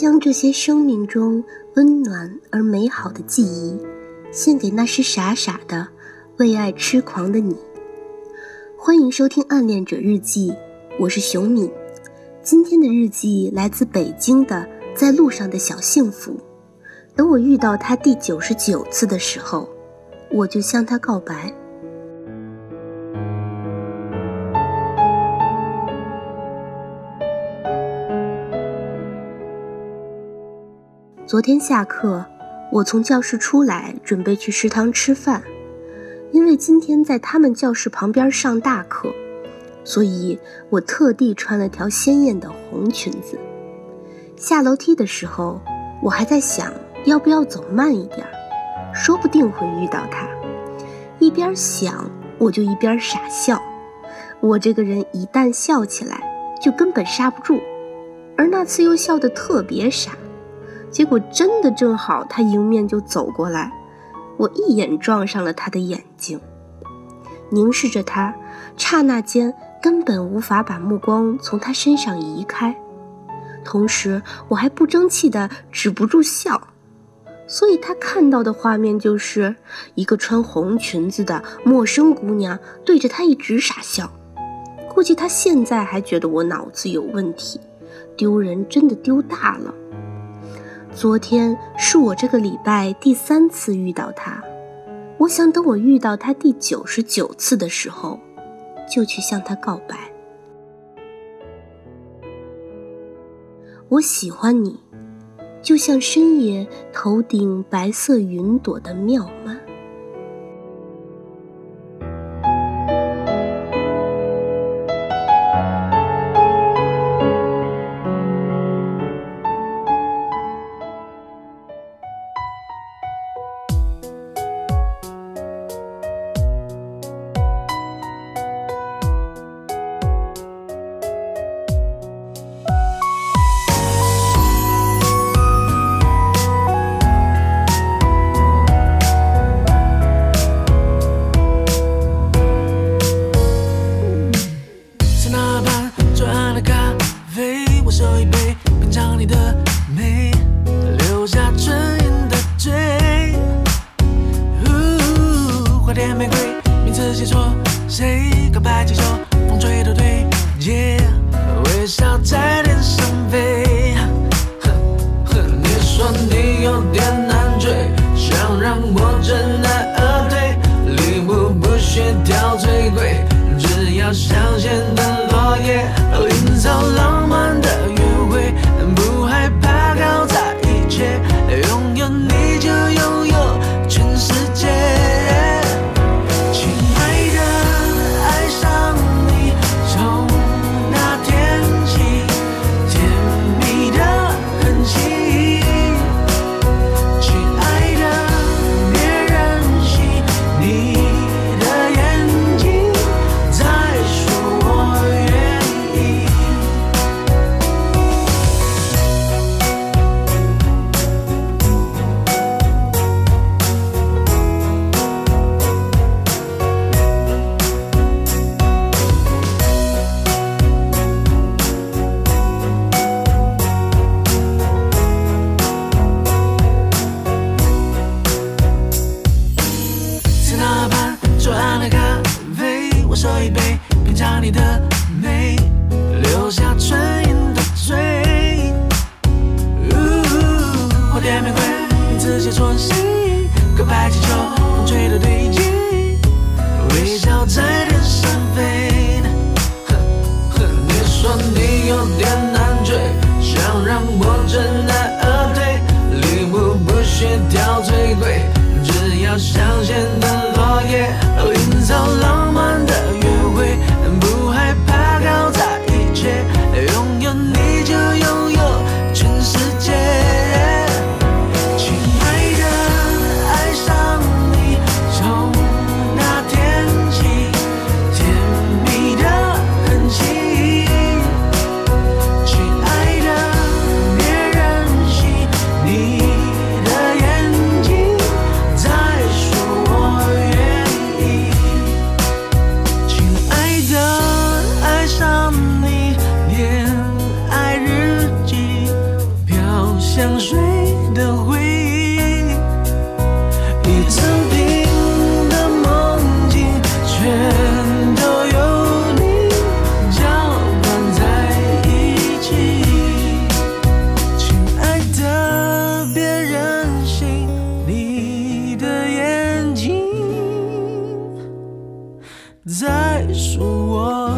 将这些生命中温暖而美好的记忆，献给那时傻傻的为爱痴狂的你。欢迎收听《暗恋者日记》，我是熊敏。今天的日记来自北京的在路上的小幸福。等我遇到他第九十九次的时候，我就向他告白。昨天下课，我从教室出来，准备去食堂吃饭。因为今天在他们教室旁边上大课，所以我特地穿了条鲜艳的红裙子。下楼梯的时候，我还在想要不要走慢一点，说不定会遇到他。一边想，我就一边傻笑。我这个人一旦笑起来，就根本刹不住，而那次又笑得特别傻。结果真的正好，他迎面就走过来，我一眼撞上了他的眼睛，凝视着他，刹那间根本无法把目光从他身上移开，同时我还不争气的止不住笑，所以他看到的画面就是一个穿红裙子的陌生姑娘对着他一直傻笑，估计他现在还觉得我脑子有问题，丢人真的丢大了。昨天是我这个礼拜第三次遇到他，我想等我遇到他第九十九次的时候，就去向他告白。我喜欢你，就像深夜头顶白色云朵的妙曼。点玫瑰，名字写错，谁告白气球，风吹到对。街、yeah,，微笑在天上飞。你说你有点难追，想让我知难而退，礼物不需挑最贵，只要香榭的落叶，临走浪。塞纳河畔的咖啡我手一杯品尝你的美留下唇印的嘴花店玫瑰名字写错谁告白气球风吹到对街微笑在天上飞你说你有点难追想让我知难而退礼物不需挑最贵只要香榭的 yeah 恕我